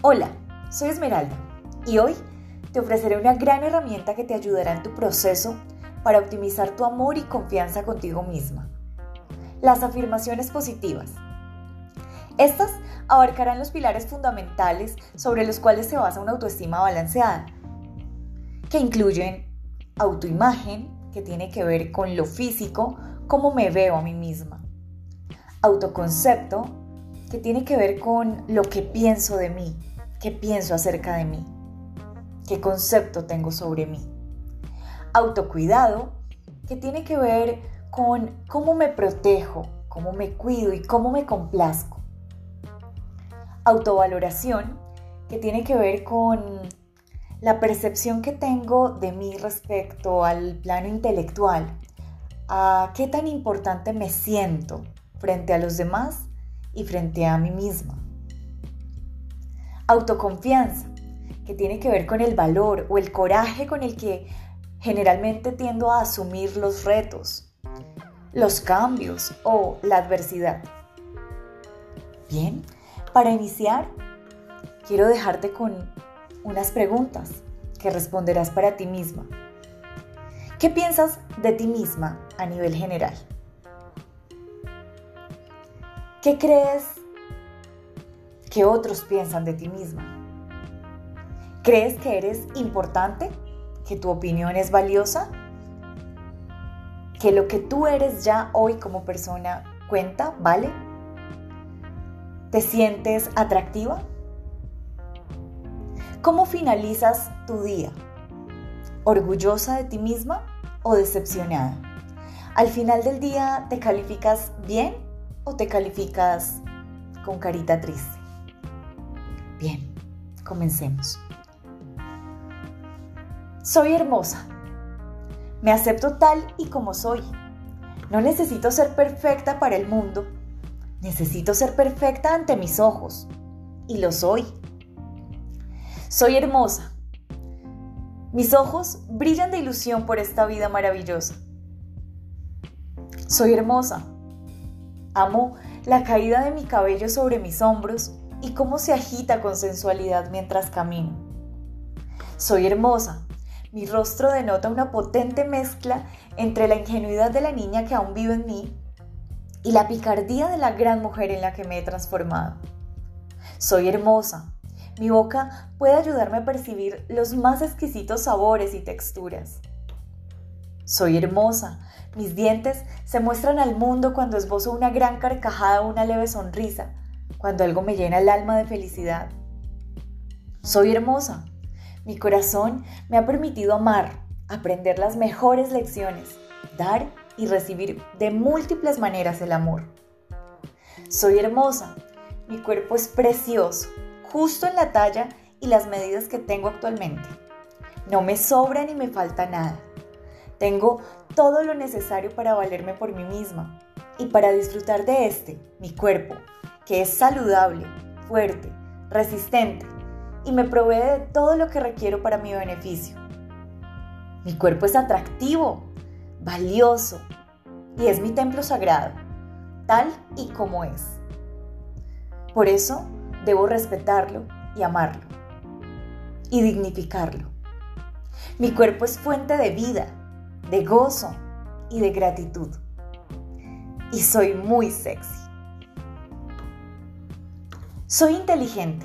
Hola, soy Esmeralda y hoy te ofreceré una gran herramienta que te ayudará en tu proceso para optimizar tu amor y confianza contigo misma. Las afirmaciones positivas. Estas abarcarán los pilares fundamentales sobre los cuales se basa una autoestima balanceada, que incluyen autoimagen, que tiene que ver con lo físico, cómo me veo a mí misma, autoconcepto, que tiene que ver con lo que pienso de mí, qué pienso acerca de mí, qué concepto tengo sobre mí. Autocuidado, que tiene que ver con cómo me protejo, cómo me cuido y cómo me complazco. Autovaloración, que tiene que ver con la percepción que tengo de mí respecto al plano intelectual, a qué tan importante me siento frente a los demás y frente a mí misma. Autoconfianza, que tiene que ver con el valor o el coraje con el que generalmente tiendo a asumir los retos, los cambios o la adversidad. Bien, para iniciar, quiero dejarte con unas preguntas que responderás para ti misma. ¿Qué piensas de ti misma a nivel general? ¿Qué crees que otros piensan de ti misma? ¿Crees que eres importante? ¿Que tu opinión es valiosa? ¿Que lo que tú eres ya hoy como persona cuenta, vale? ¿Te sientes atractiva? ¿Cómo finalizas tu día? ¿Orgullosa de ti misma o decepcionada? ¿Al final del día te calificas bien o te calificas con carita triste? Bien, comencemos. Soy hermosa. Me acepto tal y como soy. No necesito ser perfecta para el mundo. Necesito ser perfecta ante mis ojos. Y lo soy. Soy hermosa. Mis ojos brillan de ilusión por esta vida maravillosa. Soy hermosa. Amo la caída de mi cabello sobre mis hombros y cómo se agita con sensualidad mientras camino. Soy hermosa. Mi rostro denota una potente mezcla entre la ingenuidad de la niña que aún vive en mí y la picardía de la gran mujer en la que me he transformado. Soy hermosa. Mi boca puede ayudarme a percibir los más exquisitos sabores y texturas. Soy hermosa. Mis dientes se muestran al mundo cuando esbozo una gran carcajada o una leve sonrisa, cuando algo me llena el alma de felicidad. Soy hermosa. Mi corazón me ha permitido amar, aprender las mejores lecciones, dar y recibir de múltiples maneras el amor. Soy hermosa. Mi cuerpo es precioso, justo en la talla y las medidas que tengo actualmente. No me sobra ni me falta nada. Tengo todo lo necesario para valerme por mí misma y para disfrutar de este, mi cuerpo, que es saludable, fuerte, resistente y me provee de todo lo que requiero para mi beneficio. Mi cuerpo es atractivo, valioso y es mi templo sagrado, tal y como es. Por eso debo respetarlo y amarlo y dignificarlo. Mi cuerpo es fuente de vida, de gozo y de gratitud. Y soy muy sexy. Soy inteligente.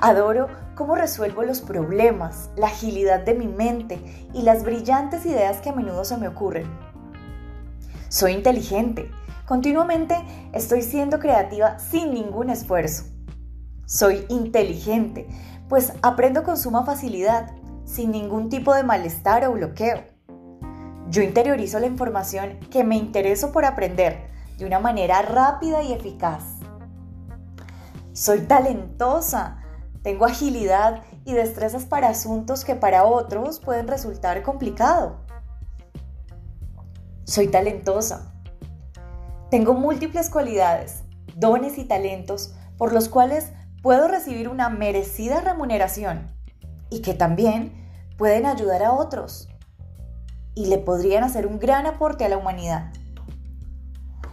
Adoro cómo resuelvo los problemas, la agilidad de mi mente y las brillantes ideas que a menudo se me ocurren. Soy inteligente. Continuamente estoy siendo creativa sin ningún esfuerzo. Soy inteligente, pues aprendo con suma facilidad, sin ningún tipo de malestar o bloqueo. Yo interiorizo la información que me intereso por aprender de una manera rápida y eficaz. Soy talentosa, tengo agilidad y destrezas para asuntos que para otros pueden resultar complicado. Soy talentosa. Tengo múltiples cualidades, dones y talentos por los cuales puedo recibir una merecida remuneración y que también pueden ayudar a otros y le podrían hacer un gran aporte a la humanidad.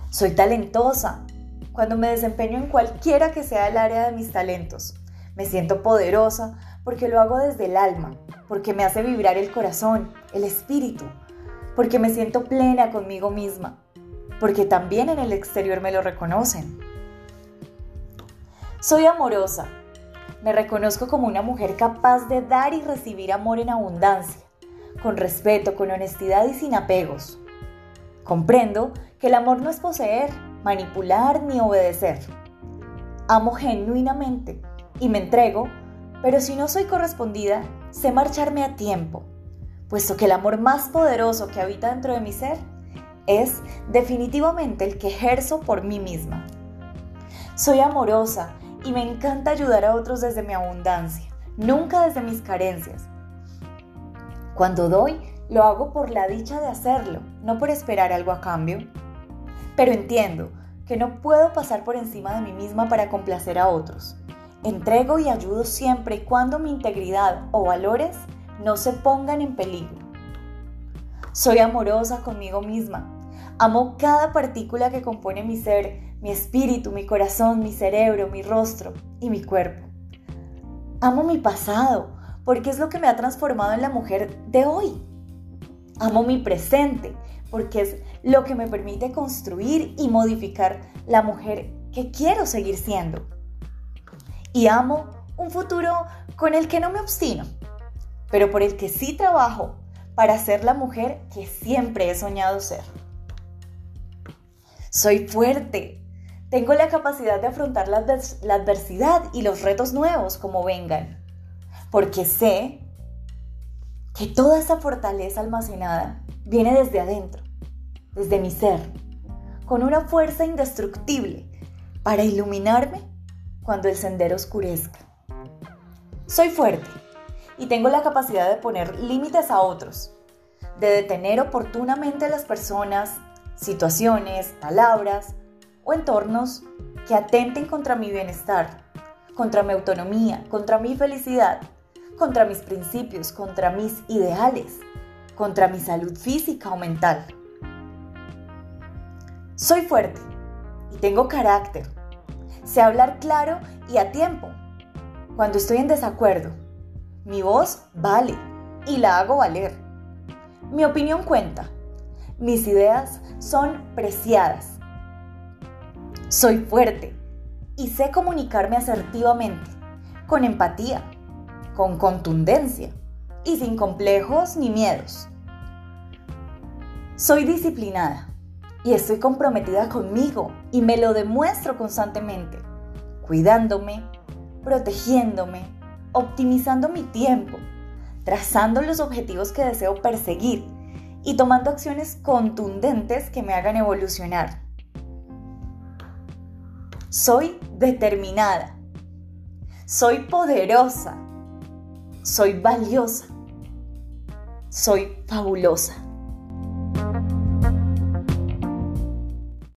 Soy talentosa cuando me desempeño en cualquiera que sea el área de mis talentos. Me siento poderosa porque lo hago desde el alma, porque me hace vibrar el corazón, el espíritu, porque me siento plena conmigo misma, porque también en el exterior me lo reconocen. Soy amorosa. Me reconozco como una mujer capaz de dar y recibir amor en abundancia, con respeto, con honestidad y sin apegos. Comprendo que el amor no es poseer, manipular ni obedecer. Amo genuinamente y me entrego, pero si no soy correspondida, sé marcharme a tiempo, puesto que el amor más poderoso que habita dentro de mi ser es definitivamente el que ejerzo por mí misma. Soy amorosa y me encanta ayudar a otros desde mi abundancia, nunca desde mis carencias. Cuando doy, lo hago por la dicha de hacerlo, no por esperar algo a cambio. Pero entiendo que no puedo pasar por encima de mí misma para complacer a otros. Entrego y ayudo siempre y cuando mi integridad o valores no se pongan en peligro. Soy amorosa conmigo misma. Amo cada partícula que compone mi ser, mi espíritu, mi corazón, mi cerebro, mi rostro y mi cuerpo. Amo mi pasado porque es lo que me ha transformado en la mujer de hoy. Amo mi presente porque es lo que me permite construir y modificar la mujer que quiero seguir siendo. Y amo un futuro con el que no me obstino, pero por el que sí trabajo para ser la mujer que siempre he soñado ser. Soy fuerte, tengo la capacidad de afrontar la, adversidad y los retos nuevos como vengan, porque sé que toda esa fortaleza almacenada viene desde adentro, desde mi ser, con una fuerza indestructible para iluminarme cuando el sendero oscurezca. Soy fuerte y tengo la capacidad de poner límites a otros, de detener oportunamente a las personas, situaciones, palabras o entornos que atenten contra mi bienestar, contra mi autonomía, contra mi felicidad contra mis principios, contra mis ideales, contra mi salud física o mental. Soy fuerte y tengo carácter. Sé hablar claro y a tiempo. Cuando estoy en desacuerdo, mi voz vale y la hago valer. Mi opinión cuenta. Mis ideas son preciadas. Soy fuerte y sé comunicarme asertivamente, con empatía, con contundencia y sin complejos ni miedos. Soy disciplinada y estoy comprometida conmigo y me lo demuestro constantemente, cuidándome, protegiéndome, optimizando mi tiempo, trazando los objetivos que deseo perseguir y tomando acciones contundentes que me hagan evolucionar. Soy determinada. Soy poderosa soy valiosa. Soy fabulosa.